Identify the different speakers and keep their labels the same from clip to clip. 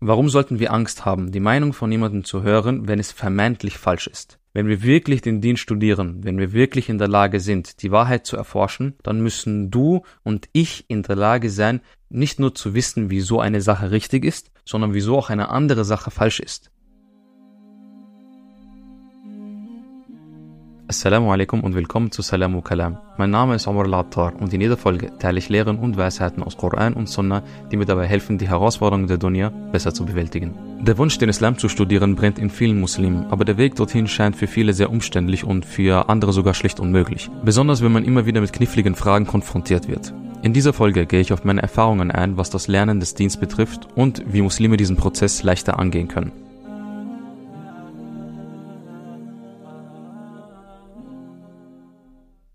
Speaker 1: Warum sollten wir Angst haben, die Meinung von jemandem zu hören, wenn es vermeintlich falsch ist? Wenn wir wirklich den Dienst studieren, wenn wir wirklich in der Lage sind, die Wahrheit zu erforschen, dann müssen du und ich in der Lage sein, nicht nur zu wissen, wieso eine Sache richtig ist, sondern wieso auch eine andere Sache falsch ist. Assalamu alaikum und willkommen zu Salamu Kalam. Mein Name ist Omar Al-Attar und in jeder Folge teile ich Lehren und Weisheiten aus Koran und Sunnah, die mir dabei helfen, die Herausforderungen der Dunya besser zu bewältigen. Der Wunsch, den Islam zu studieren, brennt in vielen Muslimen, aber der Weg dorthin scheint für viele sehr umständlich und für andere sogar schlicht unmöglich. Besonders wenn man immer wieder mit kniffligen Fragen konfrontiert wird. In dieser Folge gehe ich auf meine Erfahrungen ein, was das Lernen des Dienstes betrifft und wie Muslime diesen Prozess leichter angehen können.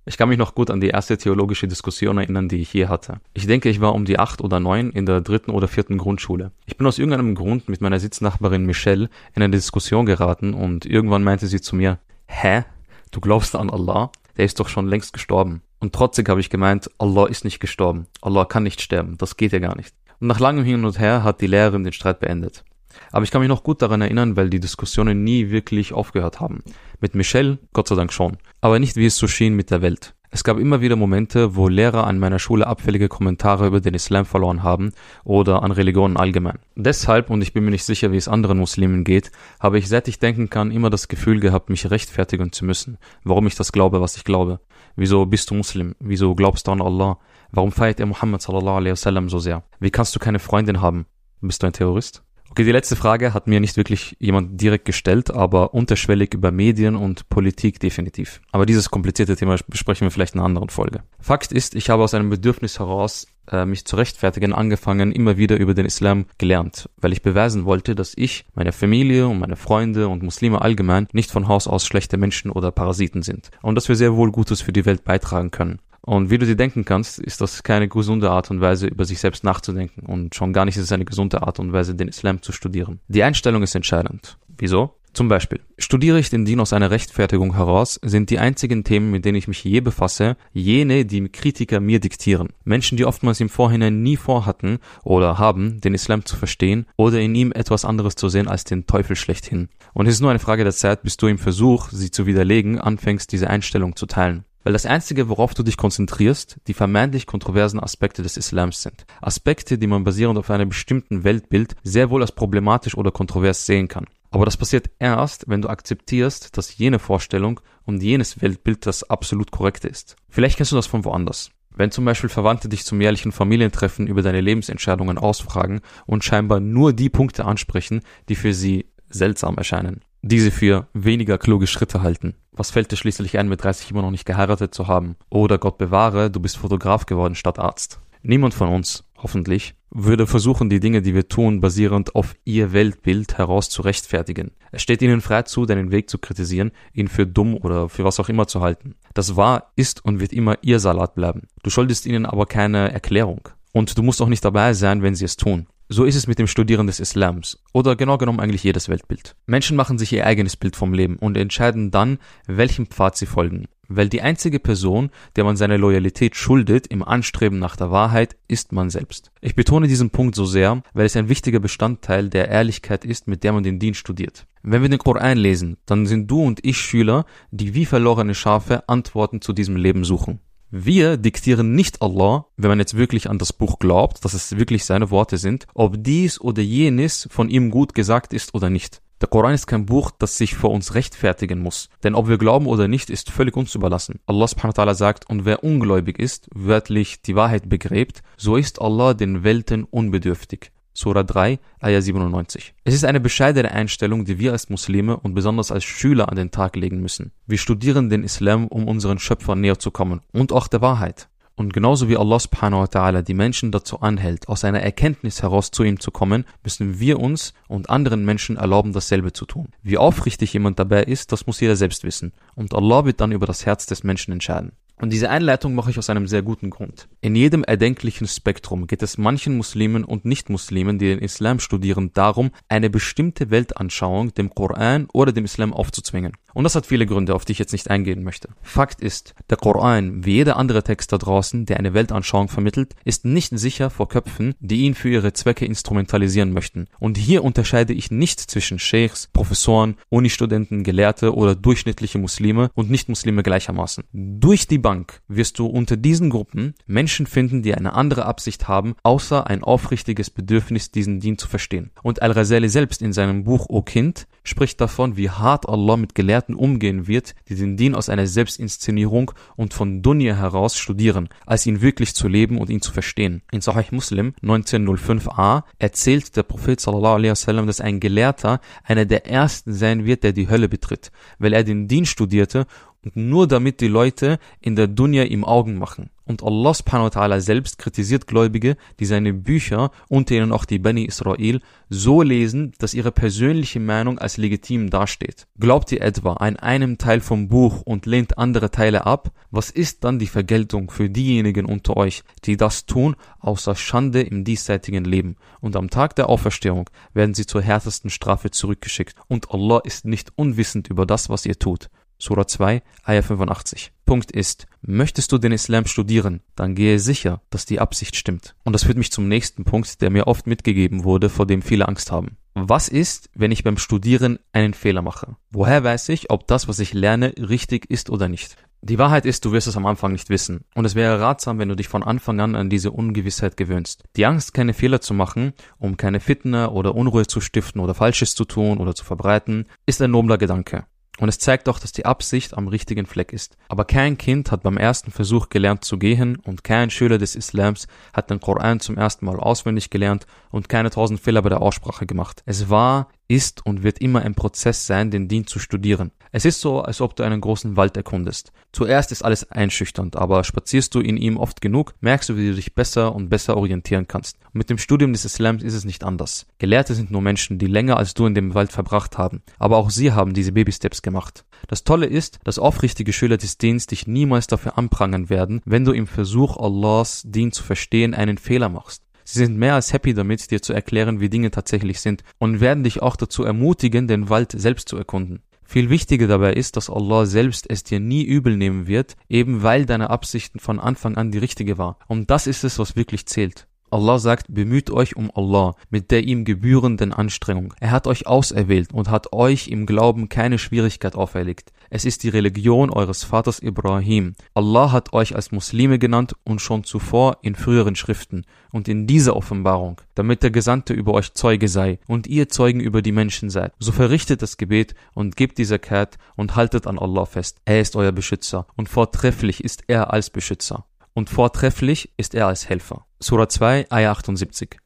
Speaker 1: Ich kann mich noch gut an die erste theologische Diskussion erinnern, die ich je hatte. Ich denke, ich war um die acht oder neun in der dritten oder vierten Grundschule. Ich bin aus irgendeinem Grund mit meiner Sitznachbarin Michelle in eine Diskussion geraten und irgendwann meinte sie zu mir, hä? Du glaubst an Allah? Der ist doch schon längst gestorben. Und trotzig habe ich gemeint, Allah ist nicht gestorben. Allah kann nicht sterben. Das geht ja gar nicht. Und nach langem Hin und Her hat die Lehrerin den Streit beendet. Aber ich kann mich noch gut daran erinnern, weil die Diskussionen nie wirklich aufgehört haben. Mit Michelle, Gott sei Dank schon. Aber nicht wie es so schien mit der Welt. Es gab immer wieder Momente, wo Lehrer an meiner Schule abfällige Kommentare über den Islam verloren haben oder an Religionen allgemein. Deshalb, und ich bin mir nicht sicher, wie es anderen Muslimen geht, habe ich seit ich denken kann immer das Gefühl gehabt, mich rechtfertigen zu müssen, warum ich das glaube, was ich glaube. Wieso bist du Muslim? Wieso glaubst du an Allah? Warum feiert er Muhammad sallallahu alaihi wasallam so sehr? Wie kannst du keine Freundin haben? Bist du ein Terrorist? Okay, die letzte Frage hat mir nicht wirklich jemand direkt gestellt, aber unterschwellig über Medien und Politik definitiv. Aber dieses komplizierte Thema besprechen wir vielleicht in einer anderen Folge. Fakt ist, ich habe aus einem Bedürfnis heraus, äh, mich zu rechtfertigen, angefangen, immer wieder über den Islam gelernt, weil ich beweisen wollte, dass ich, meine Familie und meine Freunde und Muslime allgemein nicht von Haus aus schlechte Menschen oder Parasiten sind und dass wir sehr wohl Gutes für die Welt beitragen können. Und wie du dir denken kannst, ist das keine gesunde Art und Weise, über sich selbst nachzudenken. Und schon gar nicht ist es eine gesunde Art und Weise, den Islam zu studieren. Die Einstellung ist entscheidend. Wieso? Zum Beispiel, studiere ich den Dien aus einer Rechtfertigung heraus, sind die einzigen Themen, mit denen ich mich je befasse, jene, die Kritiker mir diktieren. Menschen, die oftmals im Vorhinein nie vorhatten oder haben, den Islam zu verstehen oder in ihm etwas anderes zu sehen als den Teufel schlechthin. Und es ist nur eine Frage der Zeit, bis du im Versuch, sie zu widerlegen, anfängst, diese Einstellung zu teilen. Weil das Einzige, worauf du dich konzentrierst, die vermeintlich kontroversen Aspekte des Islams sind. Aspekte, die man basierend auf einem bestimmten Weltbild sehr wohl als problematisch oder kontrovers sehen kann. Aber das passiert erst, wenn du akzeptierst, dass jene Vorstellung und jenes Weltbild das absolut korrekte ist. Vielleicht kennst du das von woanders. Wenn zum Beispiel Verwandte dich zum jährlichen Familientreffen über deine Lebensentscheidungen ausfragen und scheinbar nur die Punkte ansprechen, die für sie seltsam erscheinen diese für weniger kluge Schritte halten. Was fällt dir schließlich ein, mit 30 immer noch nicht geheiratet zu haben? Oder Gott bewahre, du bist Fotograf geworden statt Arzt. Niemand von uns, hoffentlich, würde versuchen, die Dinge, die wir tun, basierend auf ihr Weltbild heraus zu rechtfertigen. Es steht ihnen frei zu, deinen Weg zu kritisieren, ihn für dumm oder für was auch immer zu halten. Das war, ist und wird immer ihr Salat bleiben. Du schuldest ihnen aber keine Erklärung. Und du musst auch nicht dabei sein, wenn sie es tun. So ist es mit dem Studieren des Islams oder genau genommen eigentlich jedes Weltbild. Menschen machen sich ihr eigenes Bild vom Leben und entscheiden dann, welchem Pfad sie folgen. Weil die einzige Person, der man seine Loyalität schuldet im Anstreben nach der Wahrheit, ist man selbst. Ich betone diesen Punkt so sehr, weil es ein wichtiger Bestandteil der Ehrlichkeit ist, mit der man den Dienst studiert. Wenn wir den Koran lesen, dann sind du und ich Schüler, die wie verlorene Schafe Antworten zu diesem Leben suchen. Wir diktieren nicht Allah, wenn man jetzt wirklich an das Buch glaubt, dass es wirklich seine Worte sind, ob dies oder jenes von ihm gut gesagt ist oder nicht. Der Koran ist kein Buch, das sich vor uns rechtfertigen muss. Denn ob wir glauben oder nicht, ist völlig uns überlassen. Allah subhanahu wa ta'ala sagt, und wer ungläubig ist, wörtlich die Wahrheit begräbt, so ist Allah den Welten unbedürftig. Surah 3, Ayah 97. Es ist eine bescheidene Einstellung, die wir als Muslime und besonders als Schüler an den Tag legen müssen. Wir studieren den Islam, um unseren Schöpfer näher zu kommen und auch der Wahrheit. Und genauso wie Allah subhanahu wa ta'ala die Menschen dazu anhält, aus einer Erkenntnis heraus zu ihm zu kommen, müssen wir uns und anderen Menschen erlauben, dasselbe zu tun. Wie aufrichtig jemand dabei ist, das muss jeder selbst wissen. Und Allah wird dann über das Herz des Menschen entscheiden. Und diese Einleitung mache ich aus einem sehr guten Grund. In jedem erdenklichen Spektrum geht es manchen Muslimen und Nicht-Muslimen, die den Islam studieren, darum, eine bestimmte Weltanschauung dem Koran oder dem Islam aufzuzwingen. Und das hat viele Gründe, auf die ich jetzt nicht eingehen möchte. Fakt ist, der Koran, wie jeder andere Text da draußen, der eine Weltanschauung vermittelt, ist nicht sicher vor Köpfen, die ihn für ihre Zwecke instrumentalisieren möchten. Und hier unterscheide ich nicht zwischen Sheikhs, Professoren, Unistudenten, Gelehrte oder durchschnittliche Muslime und Nicht-Muslime gleichermaßen. Durch die Bank wirst du unter diesen Gruppen Menschen finden, die eine andere Absicht haben, außer ein aufrichtiges Bedürfnis, diesen Dien zu verstehen. Und Al-Razali selbst in seinem Buch O Kind spricht davon, wie hart Allah mit Gelehrten umgehen wird, die den Dien aus einer Selbstinszenierung und von Dunya heraus studieren, als ihn wirklich zu leben und ihn zu verstehen. In Sahih Muslim 1905a erzählt der Prophet sallallahu alaihi wasallam, dass ein Gelehrter einer der ersten sein wird, der die Hölle betritt, weil er den Dien studierte und nur damit die Leute in der Dunya ihm Augen machen. Und Allah subhanahu wa ta'ala selbst kritisiert Gläubige, die seine Bücher, unter ihnen auch die Bani Israel, so lesen, dass ihre persönliche Meinung als legitim dasteht. Glaubt ihr etwa an einem Teil vom Buch und lehnt andere Teile ab? Was ist dann die Vergeltung für diejenigen unter euch, die das tun, außer Schande im diesseitigen Leben? Und am Tag der Auferstehung werden sie zur härtesten Strafe zurückgeschickt. Und Allah ist nicht unwissend über das, was ihr tut. Surah 2, Ayah 85. Punkt ist, möchtest du den Islam studieren, dann gehe sicher, dass die Absicht stimmt. Und das führt mich zum nächsten Punkt, der mir oft mitgegeben wurde, vor dem viele Angst haben. Was ist, wenn ich beim Studieren einen Fehler mache? Woher weiß ich, ob das, was ich lerne, richtig ist oder nicht? Die Wahrheit ist, du wirst es am Anfang nicht wissen. Und es wäre ratsam, wenn du dich von Anfang an an diese Ungewissheit gewöhnst. Die Angst, keine Fehler zu machen, um keine Fitne oder Unruhe zu stiften oder Falsches zu tun oder zu verbreiten, ist ein nobler Gedanke. Und es zeigt doch, dass die Absicht am richtigen Fleck ist. Aber kein Kind hat beim ersten Versuch gelernt zu gehen und kein Schüler des Islams hat den Koran zum ersten Mal auswendig gelernt und keine tausend Fehler bei der Aussprache gemacht. Es war, ist und wird immer ein Prozess sein, den Dien zu studieren. Es ist so, als ob du einen großen Wald erkundest. Zuerst ist alles einschüchternd, aber spazierst du in ihm oft genug, merkst du, wie du dich besser und besser orientieren kannst. Und mit dem Studium des Islams ist es nicht anders. Gelehrte sind nur Menschen, die länger als du in dem Wald verbracht haben, aber auch sie haben diese Baby-Steps gemacht. Das Tolle ist, dass aufrichtige Schüler des Diens dich niemals dafür anprangern werden, wenn du im Versuch, Allahs Dien zu verstehen, einen Fehler machst. Sie sind mehr als happy damit, dir zu erklären, wie Dinge tatsächlich sind und werden dich auch dazu ermutigen, den Wald selbst zu erkunden. Viel wichtiger dabei ist, dass Allah selbst es dir nie übel nehmen wird, eben weil deine Absichten von Anfang an die richtige war. Und das ist es, was wirklich zählt. Allah sagt, bemüht euch um Allah mit der ihm gebührenden Anstrengung. Er hat euch auserwählt und hat euch im Glauben keine Schwierigkeit auferlegt. Es ist die Religion eures Vaters Ibrahim. Allah hat euch als Muslime genannt und schon zuvor in früheren Schriften und in dieser Offenbarung, damit der Gesandte über euch Zeuge sei und ihr Zeugen über die Menschen seid. So verrichtet das Gebet und gebt die Zakat und haltet an Allah fest. Er ist euer Beschützer und vortrefflich ist er als Beschützer und vortrefflich ist er als Helfer. Surah 2, Ayah 78.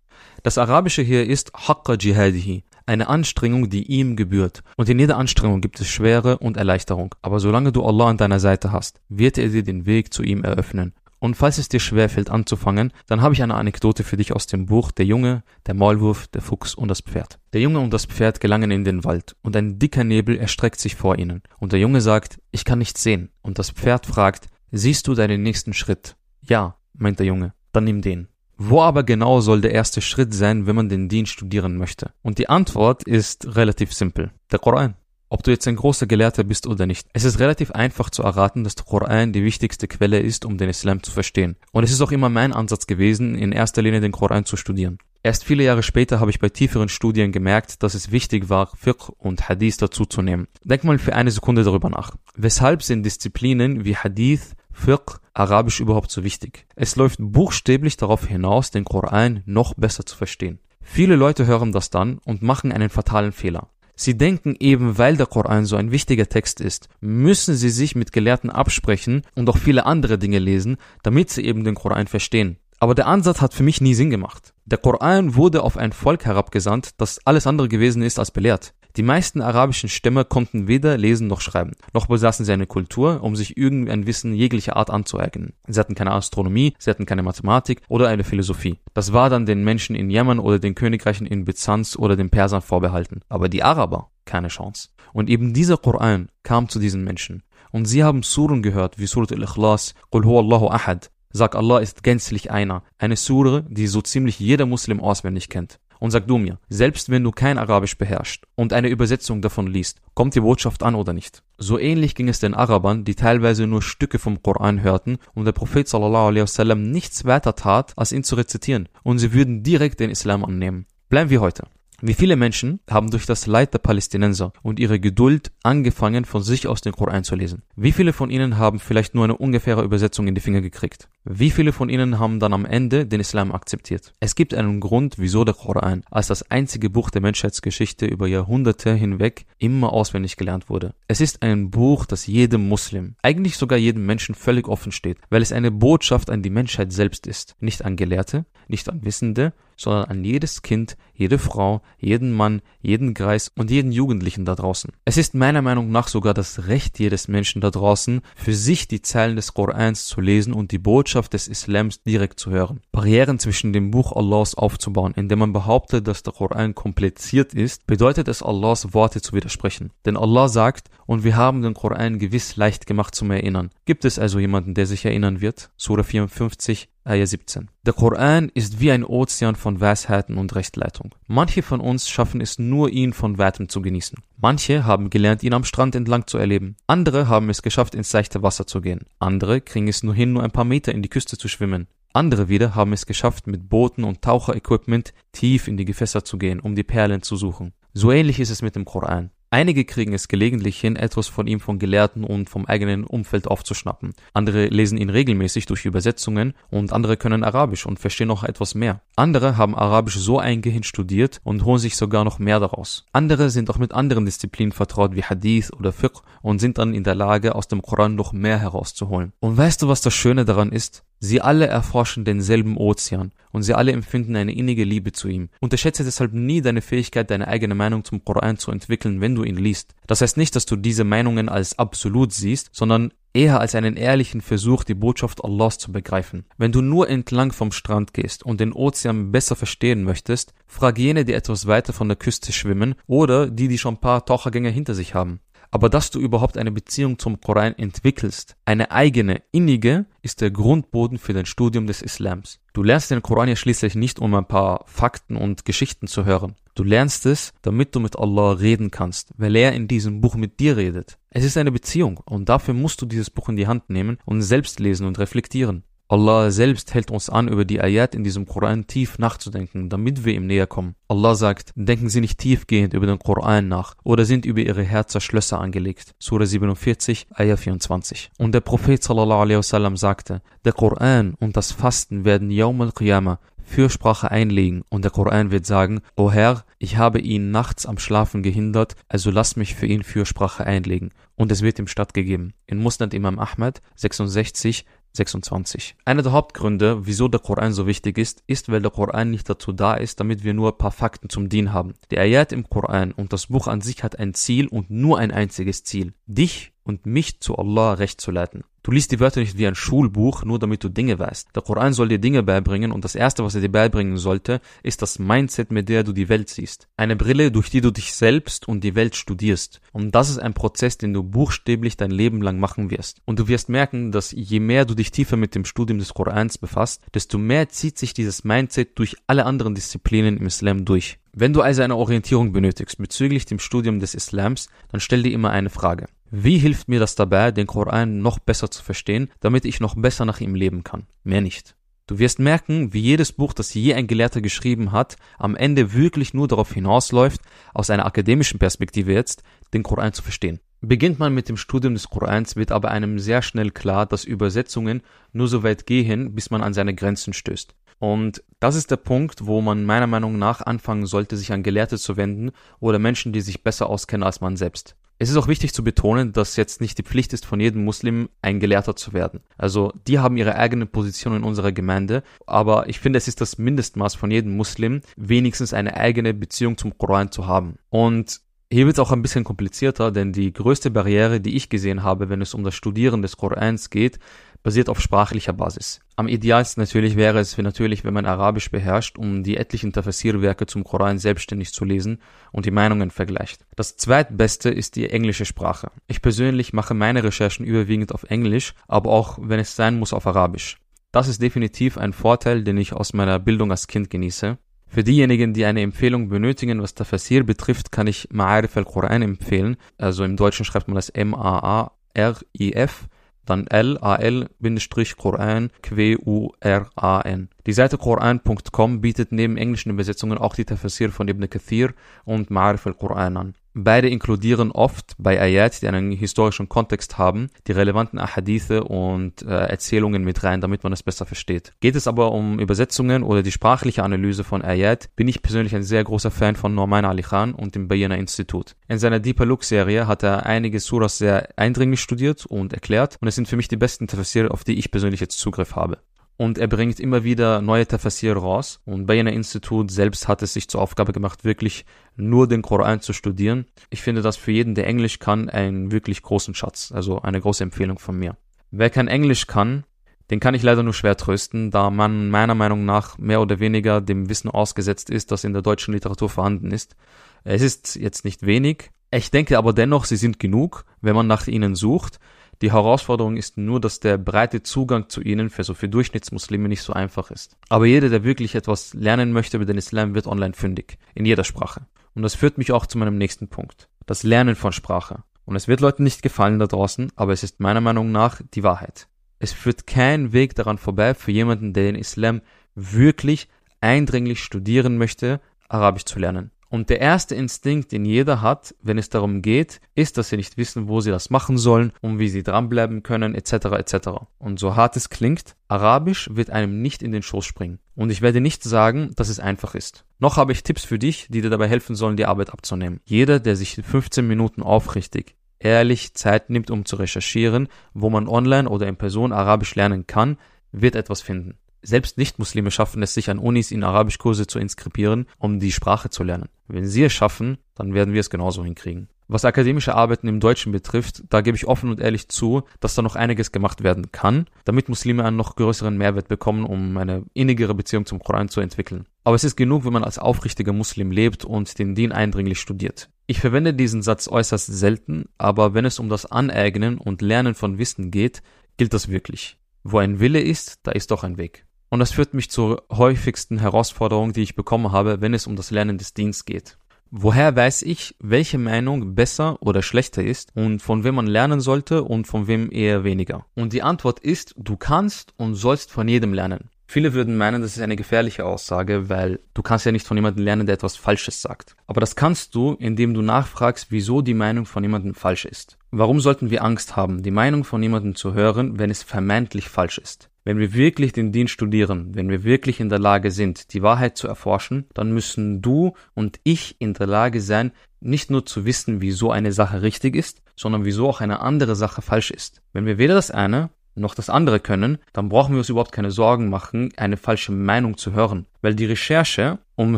Speaker 1: Das Arabische hier ist Haqqa Jihadihi, eine Anstrengung, die ihm gebührt. Und in jeder Anstrengung gibt es Schwere und Erleichterung. Aber solange du Allah an deiner Seite hast, wird er dir den Weg zu ihm eröffnen. Und falls es dir schwerfällt anzufangen, dann habe ich eine Anekdote für dich aus dem Buch Der Junge, der Maulwurf, der Fuchs und das Pferd. Der Junge und das Pferd gelangen in den Wald, und ein dicker Nebel erstreckt sich vor ihnen. Und der Junge sagt, ich kann nichts sehen. Und das Pferd fragt, siehst du deinen nächsten Schritt? Ja, meint der Junge, dann nimm den. Wo aber genau soll der erste Schritt sein, wenn man den Dienst studieren möchte? Und die Antwort ist relativ simpel. Der Koran. Ob du jetzt ein großer Gelehrter bist oder nicht. Es ist relativ einfach zu erraten, dass der Koran die wichtigste Quelle ist, um den Islam zu verstehen. Und es ist auch immer mein Ansatz gewesen, in erster Linie den Koran zu studieren. Erst viele Jahre später habe ich bei tieferen Studien gemerkt, dass es wichtig war, Fiqh und Hadith dazuzunehmen. Denk mal für eine Sekunde darüber nach. Weshalb sind Disziplinen wie Hadith, Fiqh, Arabisch überhaupt so wichtig? Es läuft buchstäblich darauf hinaus, den Koran noch besser zu verstehen. Viele Leute hören das dann und machen einen fatalen Fehler. Sie denken eben, weil der Koran so ein wichtiger Text ist, müssen sie sich mit Gelehrten absprechen und auch viele andere Dinge lesen, damit sie eben den Koran verstehen. Aber der Ansatz hat für mich nie Sinn gemacht. Der Koran wurde auf ein Volk herabgesandt, das alles andere gewesen ist als belehrt. Die meisten arabischen Stämme konnten weder lesen noch schreiben, noch besaßen sie eine Kultur, um sich irgendein Wissen jeglicher Art anzueignen. Sie hatten keine Astronomie, sie hatten keine Mathematik oder eine Philosophie. Das war dann den Menschen in Jemen oder den Königreichen in Byzanz oder den Persern vorbehalten. Aber die Araber, keine Chance. Und eben dieser Koran kam zu diesen Menschen. Und sie haben Suren gehört, wie Surat al-Ikhlas, Qul Allahu ahad, Sag Allah ist gänzlich einer. Eine Sure, die so ziemlich jeder Muslim auswendig kennt. Und sag du mir, selbst wenn du kein Arabisch beherrschst und eine Übersetzung davon liest, kommt die Botschaft an oder nicht? So ähnlich ging es den Arabern, die teilweise nur Stücke vom Koran hörten und der Prophet sallallahu alaihi wasallam nichts weiter tat, als ihn zu rezitieren und sie würden direkt den Islam annehmen. Bleiben wir heute. Wie viele Menschen haben durch das Leid der Palästinenser und ihre Geduld angefangen, von sich aus den Koran zu lesen? Wie viele von ihnen haben vielleicht nur eine ungefähre Übersetzung in die Finger gekriegt? Wie viele von ihnen haben dann am Ende den Islam akzeptiert? Es gibt einen Grund, wieso der Koran als das einzige Buch der Menschheitsgeschichte über Jahrhunderte hinweg immer auswendig gelernt wurde. Es ist ein Buch, das jedem Muslim, eigentlich sogar jedem Menschen völlig offen steht, weil es eine Botschaft an die Menschheit selbst ist, nicht an Gelehrte, nicht an Wissende, sondern an jedes Kind, jede Frau, jeden Mann, jeden Greis und jeden Jugendlichen da draußen. Es ist meiner Meinung nach sogar das Recht jedes Menschen da draußen, für sich die Zeilen des Korans zu lesen und die Botschaft des Islams direkt zu hören. Barrieren zwischen dem Buch Allahs aufzubauen, indem man behauptet, dass der Koran kompliziert ist, bedeutet es Allahs Worte zu widersprechen. Denn Allah sagt, und wir haben den Koran gewiss leicht gemacht zum Erinnern. Gibt es also jemanden, der sich erinnern wird? Surah 54, Ayah 17. Der Koran ist wie ein Ozean von Weisheiten und Rechtleitung. Manche von uns schaffen es nur, ihn von Weitem zu genießen. Manche haben gelernt, ihn am Strand entlang zu erleben. Andere haben es geschafft, ins seichte Wasser zu gehen. Andere kriegen es nur hin, nur ein paar Meter in die Küste zu schwimmen. Andere wieder haben es geschafft, mit Booten und Taucherequipment tief in die Gewässer zu gehen, um die Perlen zu suchen. So ähnlich ist es mit dem Koran. Einige kriegen es gelegentlich hin, etwas von ihm von Gelehrten und vom eigenen Umfeld aufzuschnappen. Andere lesen ihn regelmäßig durch Übersetzungen und andere können Arabisch und verstehen noch etwas mehr. Andere haben Arabisch so eingehend studiert und holen sich sogar noch mehr daraus. Andere sind auch mit anderen Disziplinen vertraut wie Hadith oder Fiqh und sind dann in der Lage, aus dem Koran noch mehr herauszuholen. Und weißt du, was das Schöne daran ist? Sie alle erforschen denselben Ozean und sie alle empfinden eine innige Liebe zu ihm. Unterschätze deshalb nie deine Fähigkeit, deine eigene Meinung zum Koran zu entwickeln, wenn du ihn liest. Das heißt nicht, dass du diese Meinungen als absolut siehst, sondern eher als einen ehrlichen Versuch, die Botschaft Allahs zu begreifen. Wenn du nur entlang vom Strand gehst und den Ozean besser verstehen möchtest, frag jene, die etwas weiter von der Küste schwimmen oder die, die schon ein paar Tauchergänge hinter sich haben. Aber dass du überhaupt eine Beziehung zum Koran entwickelst, eine eigene, innige, ist der Grundboden für dein Studium des Islams. Du lernst den Koran ja schließlich nicht, um ein paar Fakten und Geschichten zu hören. Du lernst es, damit du mit Allah reden kannst, weil er in diesem Buch mit dir redet. Es ist eine Beziehung und dafür musst du dieses Buch in die Hand nehmen und selbst lesen und reflektieren. Allah selbst hält uns an, über die Ayat in diesem Koran tief nachzudenken, damit wir ihm näher kommen. Allah sagt, denken Sie nicht tiefgehend über den Koran nach oder sind über Ihre Herzer Schlösser angelegt. Surah 47, Ayah 24. Und der Prophet sallallahu sagte, der Koran und das Fasten werden Yawm al-Qiyamah Fürsprache einlegen und der Koran wird sagen, O Herr, ich habe ihn nachts am Schlafen gehindert, also lass mich für ihn Fürsprache einlegen. Und es wird ihm stattgegeben. In Musnad Imam Ahmad 66, 26. Einer der Hauptgründe, wieso der Koran so wichtig ist, ist, weil der Koran nicht dazu da ist, damit wir nur ein paar Fakten zum Dien haben. Die Ayat im Koran und das Buch an sich hat ein Ziel und nur ein einziges Ziel. Dich und mich zu Allah recht zu leiten. Du liest die Wörter nicht wie ein Schulbuch, nur damit du Dinge weißt. Der Koran soll dir Dinge beibringen und das erste, was er dir beibringen sollte, ist das Mindset, mit der du die Welt siehst. Eine Brille, durch die du dich selbst und die Welt studierst. Und das ist ein Prozess, den du buchstäblich dein Leben lang machen wirst. Und du wirst merken, dass je mehr du dich tiefer mit dem Studium des Korans befasst, desto mehr zieht sich dieses Mindset durch alle anderen Disziplinen im Islam durch. Wenn du also eine Orientierung benötigst bezüglich dem Studium des Islams, dann stell dir immer eine Frage. Wie hilft mir das dabei, den Koran noch besser zu verstehen, damit ich noch besser nach ihm leben kann? Mehr nicht. Du wirst merken, wie jedes Buch, das je ein Gelehrter geschrieben hat, am Ende wirklich nur darauf hinausläuft, aus einer akademischen Perspektive jetzt, den Koran zu verstehen. Beginnt man mit dem Studium des Korans, wird aber einem sehr schnell klar, dass Übersetzungen nur so weit gehen, bis man an seine Grenzen stößt. Und das ist der Punkt, wo man meiner Meinung nach anfangen sollte, sich an Gelehrte zu wenden oder Menschen, die sich besser auskennen als man selbst. Es ist auch wichtig zu betonen, dass jetzt nicht die Pflicht ist, von jedem Muslim ein Gelehrter zu werden. Also die haben ihre eigene Position in unserer Gemeinde, aber ich finde, es ist das Mindestmaß von jedem Muslim, wenigstens eine eigene Beziehung zum Koran zu haben. Und Hier wird es auch ein bisschen komplizierter, denn die größte Barriere, die ich gesehen habe, wenn es um das Studieren des Korans geht, basiert auf sprachlicher Basis. Am idealsten natürlich wäre es natürlich, wenn man Arabisch beherrscht, um die etlichen Tafsir-Werke zum Koran selbstständig zu lesen und die Meinungen vergleicht. Das zweitbeste ist die englische Sprache. Ich persönlich mache meine Recherchen überwiegend auf Englisch, aber auch, wenn es sein muss, auf Arabisch. Das ist definitiv ein Vorteil, den ich aus meiner Bildung als Kind genieße. Für diejenigen, die eine Empfehlung benötigen, was Tafsir betrifft, kann ich Ma'arif al-Quran empfehlen. Also im Deutschen schreibt man das M-A-A-R-I-F, dann L-A-L-Quran, Q-U-R-A-N. Die Seite Quran.com bietet neben englischen Übersetzungen auch die Tafsir von Ibn Kathir und Ma'arif al-Quran an. Beide inkludieren oft bei Ayat, die einen historischen Kontext haben, die relevanten Ahadithe und äh, Erzählungen mit rein, damit man es besser versteht. Geht es aber um Übersetzungen oder die sprachliche Analyse von Ayat, bin ich persönlich ein sehr großer Fan von Norman Ali Khan und dem Bayana Institut. In seiner Deeper Look Serie hat er einige Suras sehr eindringlich studiert und erklärt und es sind für mich die besten Tafsir, auf die ich persönlich jetzt Zugriff habe und er bringt immer wieder neue Tafsir raus. Und Bayana Institut selbst hat es sich zur Aufgabe gemacht, wirklich nur den Koran zu studieren. Ich finde das für jeden, der Englisch kann, einen wirklich großen Schatz. Also eine große Empfehlung von mir. Wer kein Englisch kann, den kann ich leider nur schwer trösten, da man meiner Meinung nach mehr oder weniger dem Wissen ausgesetzt ist, das in der deutschen Literatur vorhanden ist. Es ist jetzt nicht wenig. Ich denke aber dennoch, sie sind genug, wenn man nach ihnen sucht. Die Herausforderung ist nur, dass der breite Zugang zu ihnen für so für Durchschnittsmuslime nicht so einfach ist. Aber jeder, der wirklich etwas lernen möchte über den Islam, wird online fündig. In jeder Sprache. Und das führt mich auch zu meinem nächsten Punkt. Das Lernen von Sprache. Und es wird Leuten nicht gefallen da draußen, aber es ist meiner Meinung nach die Wahrheit. Es führt kein Weg daran vorbei für jemanden, der den Islam wirklich eindringlich studieren möchte, Arabisch zu lernen. Und der erste Instinkt, den jeder hat, wenn es darum geht, ist, dass sie nicht wissen, wo sie das machen sollen und wie sie dranbleiben können, etc. etc. Und so hart es klingt, Arabisch wird einem nicht in den Schoß springen. Und ich werde nicht sagen, dass es einfach ist. Noch habe ich Tipps für dich, die dir dabei helfen sollen, die Arbeit abzunehmen. Jeder, der sich 15 Minuten aufrichtig, ehrlich Zeit nimmt, um zu recherchieren, wo man online oder in Person Arabisch lernen kann, wird etwas finden. Selbst Nicht-Muslime schaffen es sich an Unis in Arabischkurse zu inskribieren, um die Sprache zu lernen. Wenn sie es schaffen, dann werden wir es genauso hinkriegen. Was akademische Arbeiten im Deutschen betrifft, da gebe ich offen und ehrlich zu, dass da noch einiges gemacht werden kann, damit Muslime einen noch größeren Mehrwert bekommen, um eine innigere Beziehung zum Koran zu entwickeln. Aber es ist genug, wenn man als aufrichtiger Muslim lebt und den Din eindringlich studiert. Ich verwende diesen Satz äußerst selten, aber wenn es um das Aneignen und Lernen von Wissen geht, gilt das wirklich. Wo ein Wille ist, da ist doch ein Weg. Und das führt mich zur häufigsten Herausforderung, die ich bekommen habe, wenn es um das Lernen des Dienstes geht. Woher weiß ich, welche Meinung besser oder schlechter ist und von wem man lernen sollte und von wem eher weniger? Und die Antwort ist, du kannst und sollst von jedem lernen. Viele würden meinen, das ist eine gefährliche Aussage, weil du kannst ja nicht von jemandem lernen, der etwas Falsches sagt. Aber das kannst du, indem du nachfragst, wieso die Meinung von jemandem falsch ist. Warum sollten wir Angst haben, die Meinung von jemandem zu hören, wenn es vermeintlich falsch ist? Wenn wir wirklich den Dienst studieren, wenn wir wirklich in der Lage sind, die Wahrheit zu erforschen, dann müssen du und ich in der Lage sein, nicht nur zu wissen, wieso eine Sache richtig ist, sondern wieso auch eine andere Sache falsch ist. Wenn wir weder das eine noch das andere können, dann brauchen wir uns überhaupt keine Sorgen machen, eine falsche Meinung zu hören. Weil die Recherche, um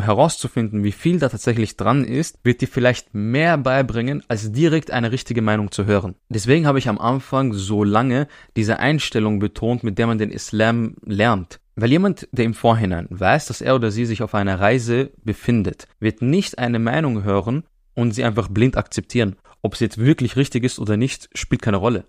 Speaker 1: herauszufinden, wie viel da tatsächlich dran ist, wird dir vielleicht mehr beibringen, als direkt eine richtige Meinung zu hören. Deswegen habe ich am Anfang so lange diese Einstellung betont, mit der man den Islam lernt. Weil jemand, der im Vorhinein weiß, dass er oder sie sich auf einer Reise befindet, wird nicht eine Meinung hören und sie einfach blind akzeptieren. Ob es jetzt wirklich richtig ist oder nicht, spielt keine Rolle.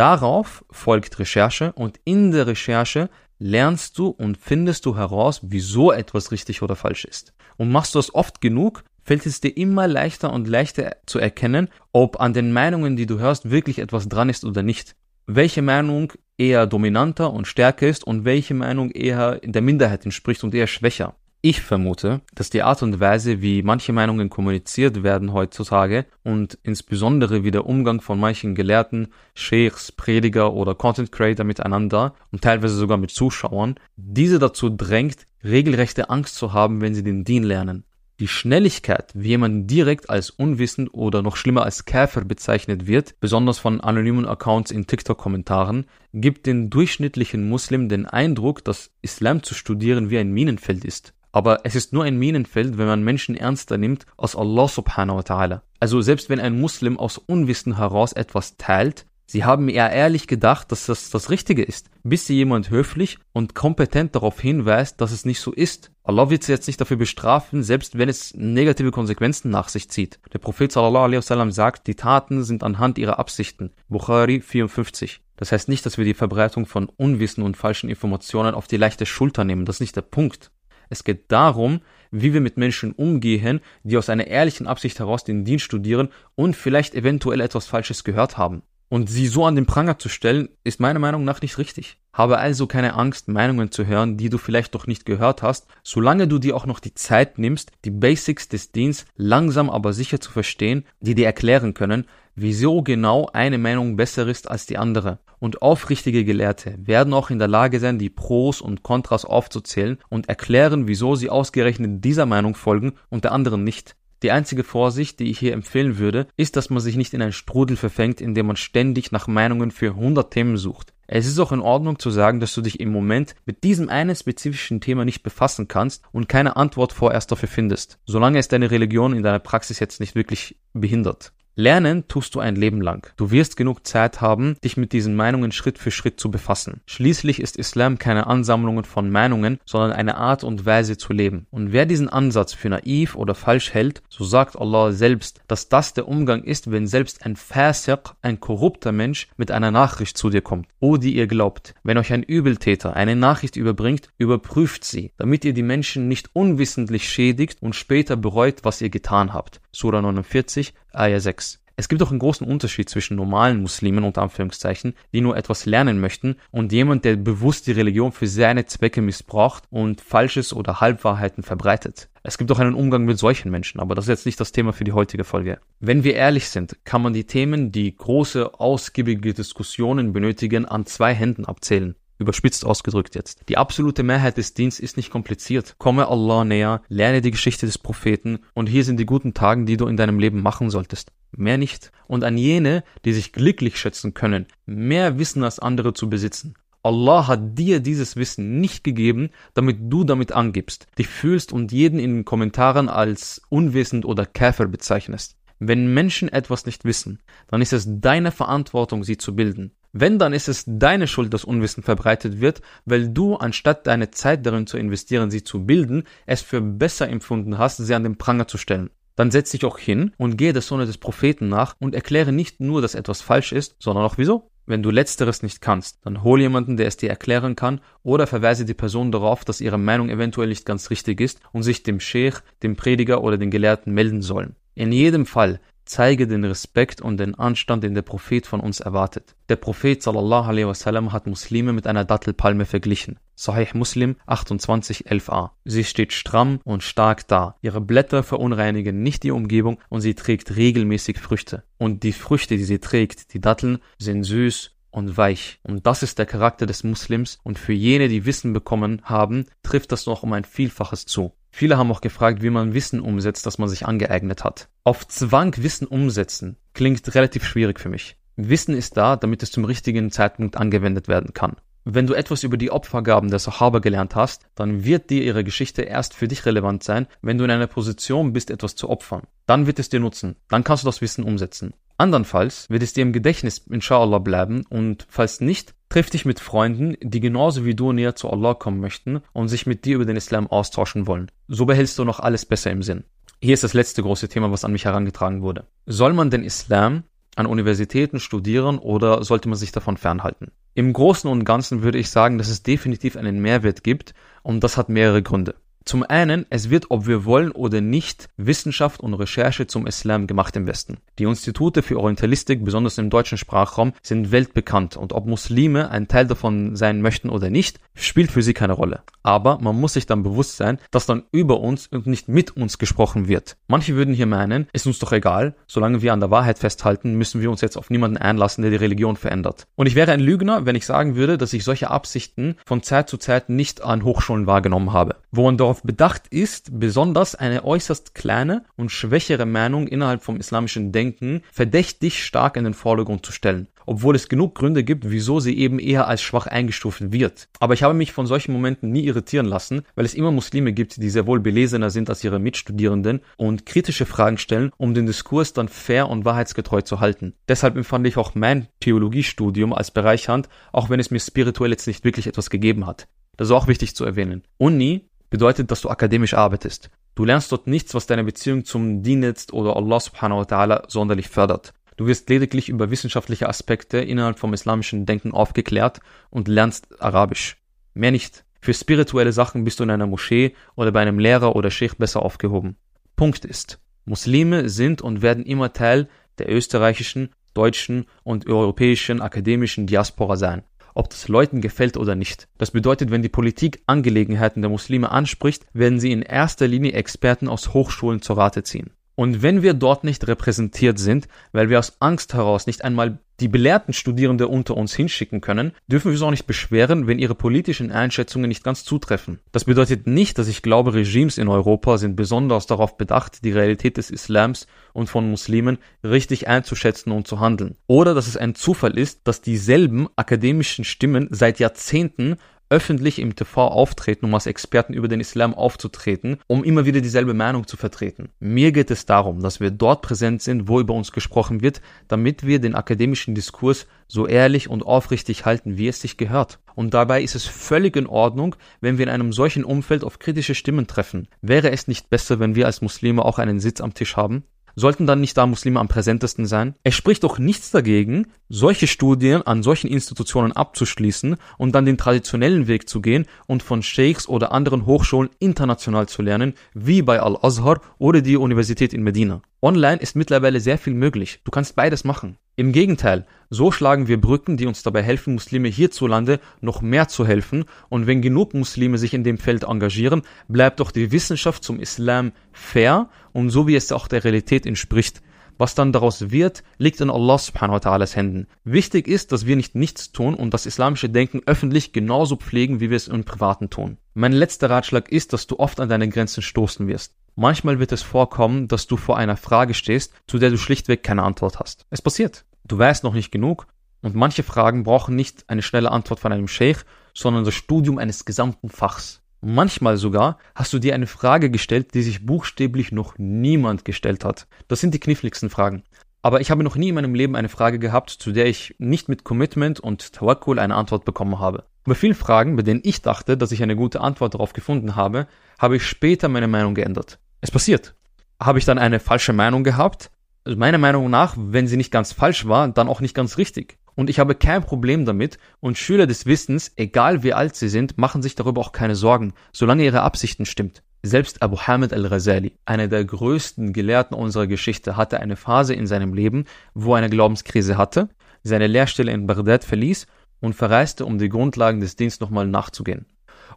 Speaker 1: Darauf folgt Recherche und in der Recherche lernst du und findest du heraus, wieso etwas richtig oder falsch ist. Und machst du das oft genug, fällt es dir immer leichter und leichter zu erkennen, ob an den Meinungen, die du hörst, wirklich etwas dran ist oder nicht. Welche Meinung eher dominanter und stärker ist und welche Meinung eher in der Minderheit entspricht und eher schwächer. Ich vermute, dass die Art und Weise, wie manche Meinungen kommuniziert werden heutzutage und insbesondere wie der Umgang von manchen Gelehrten, Sheikhs, Prediger oder Content Creator miteinander und teilweise sogar mit Zuschauern, diese dazu drängt, regelrechte Angst zu haben, wenn sie den Dien lernen. Die Schnelligkeit, wie jemand direkt als unwissend oder noch schlimmer als Käfer bezeichnet wird, besonders von anonymen Accounts in TikTok-Kommentaren, gibt den durchschnittlichen Muslim den Eindruck, dass Islam zu studieren wie ein Minenfeld ist. Aber es ist nur ein Minenfeld, wenn man Menschen ernster nimmt als Allah subhanahu wa ta'ala. Also selbst wenn ein Muslim aus Unwissen heraus etwas teilt, Sie haben eher ehrlich gedacht, dass das das Richtige ist, bis sie jemand höflich und kompetent darauf hinweist, dass es nicht so ist. Allah wird sie jetzt nicht dafür bestrafen, selbst wenn es negative Konsequenzen nach sich zieht. Der Prophet sallallahu alaihi wasallam sagt, die Taten sind anhand ihrer Absichten. Bukhari 54. Das heißt nicht, dass wir die Verbreitung von Unwissen und falschen Informationen auf die leichte Schulter nehmen. Das ist nicht der Punkt. Es geht darum, wie wir mit Menschen umgehen, die aus einer ehrlichen Absicht heraus den Dienst studieren und vielleicht eventuell etwas Falsches gehört haben. Und sie so an den Pranger zu stellen, ist meiner Meinung nach nicht richtig. Habe also keine Angst, Meinungen zu hören, die du vielleicht doch nicht gehört hast, solange du dir auch noch die Zeit nimmst, die Basics des Dienstes langsam aber sicher zu verstehen, die dir erklären können, wieso genau eine Meinung besser ist als die andere. Und aufrichtige Gelehrte werden auch in der Lage sein, die Pros und Kontras aufzuzählen und erklären, wieso sie ausgerechnet dieser Meinung folgen und der anderen nicht. Die einzige Vorsicht, die ich hier empfehlen würde, ist, dass man sich nicht in einen Strudel verfängt, in dem man ständig nach Meinungen für 100 Themen sucht. Es ist auch in Ordnung zu sagen, dass du dich im Moment mit diesem einen spezifischen Thema nicht befassen kannst und keine Antwort vorerst dafür findest, solange es deine Religion in deiner Praxis jetzt nicht wirklich behindert. Lernen tust du ein Leben lang. Du wirst genug Zeit haben, dich mit diesen Meinungen Schritt für Schritt zu befassen. Schließlich ist Islam keine Ansammlung von Meinungen, sondern eine Art und Weise zu leben. Und wer diesen Ansatz für naiv oder falsch hält, so sagt Allah selbst, dass das der Umgang ist, wenn selbst ein Fasiq, ein korrupter Mensch, mit einer Nachricht zu dir kommt. O die ihr glaubt, wenn euch ein Übeltäter eine Nachricht überbringt, überprüft sie, damit ihr die Menschen nicht unwissentlich schädigt und später bereut, was ihr getan habt. Surah 49, Ayah 6. Es gibt auch einen großen Unterschied zwischen normalen Muslimen unter Anführungszeichen, die nur etwas lernen möchten, und jemand, der bewusst die Religion für seine Zwecke missbraucht und Falsches oder Halbwahrheiten verbreitet. Es gibt auch einen Umgang mit solchen Menschen, aber das ist jetzt nicht das Thema für die heutige Folge. Wenn wir ehrlich sind, kann man die Themen, die große, ausgiebige Diskussionen benötigen, an zwei Händen abzählen überspitzt ausgedrückt jetzt. Die absolute Mehrheit des Dienstes ist nicht kompliziert. Komme Allah näher, lerne die Geschichte des Propheten und hier sind die guten Tagen, die du in deinem Leben machen solltest. Mehr nicht. Und an jene, die sich glücklich schätzen können, mehr Wissen als andere zu besitzen. Allah hat dir dieses Wissen nicht gegeben, damit du damit angibst, dich fühlst und jeden in den Kommentaren als unwissend oder Käfer bezeichnest. Wenn Menschen etwas nicht wissen, dann ist es deine Verantwortung, sie zu bilden. Wenn, dann ist es deine Schuld, dass Unwissen verbreitet wird, weil du, anstatt deine Zeit darin zu investieren, sie zu bilden, es für besser empfunden hast, sie an den Pranger zu stellen. Dann setz dich auch hin und gehe der Sonne des Propheten nach und erkläre nicht nur, dass etwas falsch ist, sondern auch wieso. Wenn du letzteres nicht kannst, dann hol jemanden, der es dir erklären kann, oder verweise die Person darauf, dass ihre Meinung eventuell nicht ganz richtig ist und sich dem Sheikh, dem Prediger oder den Gelehrten melden sollen. In jedem Fall zeige den Respekt und den Anstand, den der Prophet von uns erwartet. Der Prophet wasallam hat Muslime mit einer Dattelpalme verglichen. Sahih Muslim 2811a. Sie steht stramm und stark da. Ihre Blätter verunreinigen nicht die Umgebung und sie trägt regelmäßig Früchte. Und die Früchte, die sie trägt, die Datteln, sind süß und weich. Und das ist der Charakter des Muslims und für jene, die Wissen bekommen haben, trifft das noch um ein Vielfaches zu. Viele haben auch gefragt, wie man Wissen umsetzt, das man sich angeeignet hat. Auf Zwang Wissen umsetzen klingt relativ schwierig für mich. Wissen ist da, damit es zum richtigen Zeitpunkt angewendet werden kann. Wenn du etwas über die Opfergaben der Sahaba gelernt hast, dann wird dir ihre Geschichte erst für dich relevant sein, wenn du in einer Position bist, etwas zu opfern. Dann wird es dir nutzen. Dann kannst du das Wissen umsetzen. Andernfalls wird es dir im Gedächtnis inshallah bleiben und falls nicht, triff dich mit Freunden, die genauso wie du näher zu Allah kommen möchten und sich mit dir über den Islam austauschen wollen. So behältst du noch alles besser im Sinn. Hier ist das letzte große Thema, was an mich herangetragen wurde. Soll man den Islam an Universitäten studieren oder sollte man sich davon fernhalten? Im Großen und Ganzen würde ich sagen, dass es definitiv einen Mehrwert gibt und das hat mehrere Gründe. Zum einen, es wird, ob wir wollen oder nicht, Wissenschaft und Recherche zum Islam gemacht im Westen. Die Institute für Orientalistik, besonders im deutschen Sprachraum, sind weltbekannt und ob Muslime ein Teil davon sein möchten oder nicht, spielt für sie keine Rolle. Aber man muss sich dann bewusst sein, dass dann über uns und nicht mit uns gesprochen wird. Manche würden hier meinen, ist uns doch egal, solange wir an der Wahrheit festhalten, müssen wir uns jetzt auf niemanden einlassen, der die Religion verändert. Und ich wäre ein Lügner, wenn ich sagen würde, dass ich solche Absichten von Zeit zu Zeit nicht an Hochschulen wahrgenommen habe, wo man darauf bedacht ist, besonders eine äußerst kleine und schwächere Meinung innerhalb vom islamischen Denken verdächtig stark in den Vordergrund zu stellen obwohl es genug Gründe gibt, wieso sie eben eher als schwach eingestuft wird. Aber ich habe mich von solchen Momenten nie irritieren lassen, weil es immer Muslime gibt, die sehr wohl belesener sind als ihre Mitstudierenden und kritische Fragen stellen, um den Diskurs dann fair und wahrheitsgetreu zu halten. Deshalb empfand ich auch mein Theologiestudium als bereichernd, auch wenn es mir spirituell jetzt nicht wirklich etwas gegeben hat. Das ist auch wichtig zu erwähnen. Uni bedeutet, dass du akademisch arbeitest. Du lernst dort nichts, was deine Beziehung zum Dienst oder Allah subhanahu wa ta'ala sonderlich fördert. Du wirst lediglich über wissenschaftliche Aspekte innerhalb vom islamischen Denken aufgeklärt und lernst Arabisch. Mehr nicht. Für spirituelle Sachen bist du in einer Moschee oder bei einem Lehrer oder Sheikh besser aufgehoben. Punkt ist, Muslime sind und werden immer Teil der österreichischen, deutschen und europäischen akademischen Diaspora sein ob das Leuten gefällt oder nicht. Das bedeutet, wenn die Politik Angelegenheiten der Muslime anspricht, werden sie in erster Linie Experten aus Hochschulen zur Rate ziehen. Und wenn wir dort nicht repräsentiert sind, weil wir aus Angst heraus nicht einmal die belehrten Studierende unter uns hinschicken können, dürfen wir uns auch nicht beschweren, wenn ihre politischen Einschätzungen nicht ganz zutreffen. Das bedeutet nicht, dass ich glaube, Regimes in Europa sind besonders darauf bedacht, die Realität des Islams und von Muslimen richtig einzuschätzen und zu handeln. Oder dass es ein Zufall ist, dass dieselben akademischen Stimmen seit Jahrzehnten öffentlich im TV auftreten, um als Experten über den Islam aufzutreten, um immer wieder dieselbe Meinung zu vertreten. Mir geht es darum, dass wir dort präsent sind, wo über uns gesprochen wird, damit wir den akademischen Diskurs so ehrlich und aufrichtig halten, wie es sich gehört. Und dabei ist es völlig in Ordnung, wenn wir in einem solchen Umfeld auf kritische Stimmen treffen. Wäre es nicht besser, wenn wir als Muslime auch einen Sitz am Tisch haben? Sollten dann nicht da Muslime am präsentesten sein? Es spricht doch nichts dagegen, solche Studien an solchen Institutionen abzuschließen und dann den traditionellen Weg zu gehen und von Sheikhs oder anderen Hochschulen international zu lernen, wie bei Al-Azhar oder die Universität in Medina. Online ist mittlerweile sehr viel möglich. Du kannst beides machen. Im Gegenteil, so schlagen wir Brücken, die uns dabei helfen, Muslime hierzulande noch mehr zu helfen. Und wenn genug Muslime sich in dem Feld engagieren, bleibt doch die Wissenschaft zum Islam fair und so wie es auch der Realität entspricht. Was dann daraus wird, liegt in Allah subhanahu wa ta'alas Händen. Wichtig ist, dass wir nicht nichts tun und das islamische Denken öffentlich genauso pflegen, wie wir es im Privaten tun. Mein letzter Ratschlag ist, dass du oft an deine Grenzen stoßen wirst. Manchmal wird es vorkommen, dass du vor einer Frage stehst, zu der du schlichtweg keine Antwort hast. Es passiert. Du weißt noch nicht genug und manche Fragen brauchen nicht eine schnelle Antwort von einem Sheikh, sondern das Studium eines gesamten Fachs. Manchmal sogar hast du dir eine Frage gestellt, die sich buchstäblich noch niemand gestellt hat. Das sind die kniffligsten Fragen. Aber ich habe noch nie in meinem Leben eine Frage gehabt, zu der ich nicht mit Commitment und Tawakkul eine Antwort bekommen habe. Bei vielen Fragen, bei denen ich dachte, dass ich eine gute Antwort darauf gefunden habe, habe ich später meine Meinung geändert. Es passiert. Habe ich dann eine falsche Meinung gehabt? Also meiner Meinung nach, wenn sie nicht ganz falsch war, dann auch nicht ganz richtig. Und ich habe kein Problem damit und Schüler des Wissens, egal wie alt sie sind, machen sich darüber auch keine Sorgen, solange ihre Absichten stimmt. Selbst Abu Hamid al-Ghazali, einer der größten Gelehrten unserer Geschichte, hatte eine Phase in seinem Leben, wo er eine Glaubenskrise hatte, seine Lehrstelle in Bagdad verließ und verreiste, um die Grundlagen des Dienstes nochmal nachzugehen.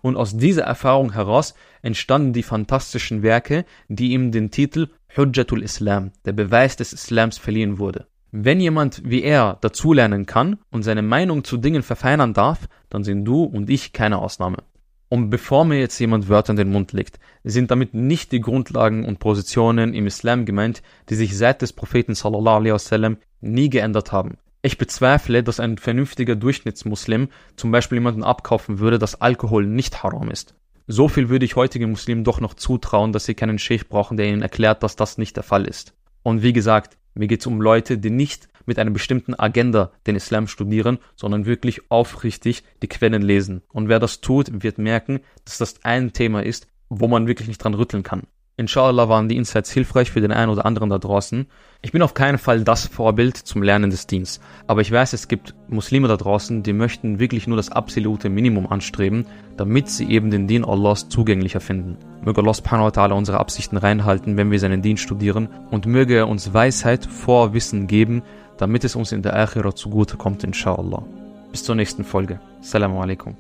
Speaker 1: Und aus dieser Erfahrung heraus entstanden die fantastischen Werke, die ihm den Titel Hujjatul Islam, der Beweis des Islams, verliehen wurde. Wenn jemand wie er dazulernen kann und seine Meinung zu Dingen verfeinern darf, dann sind du und ich keine Ausnahme. Und bevor mir jetzt jemand Wörter in den Mund legt, sind damit nicht die Grundlagen und Positionen im Islam gemeint, die sich seit des Propheten sallallahu alaihi wasallam nie geändert haben. Ich bezweifle, dass ein vernünftiger Durchschnittsmuslim zum Beispiel jemanden abkaufen würde, dass Alkohol nicht haram ist. So viel würde ich heutigen Muslimen doch noch zutrauen, dass sie keinen Sheikh brauchen, der ihnen erklärt, dass das nicht der Fall ist. Und wie gesagt, mir geht es um Leute, die nicht mit einer bestimmten Agenda den Islam studieren, sondern wirklich aufrichtig die Quellen lesen. Und wer das tut, wird merken, dass das ein Thema ist, wo man wirklich nicht dran rütteln kann. Inshallah waren die Insights hilfreich für den einen oder anderen da draußen. Ich bin auf keinen Fall das Vorbild zum Lernen des Dienstes, aber ich weiß, es gibt Muslime da draußen, die möchten wirklich nur das absolute Minimum anstreben, damit sie eben den Dien Allahs zugänglicher finden. Möge Allah subhanahu wa ta'ala unsere Absichten reinhalten, wenn wir seinen Dienst studieren und möge er uns Weisheit vor Wissen geben, damit es uns in der Akhira zugute kommt, inshallah. Bis zur nächsten Folge. Assalamu alaikum.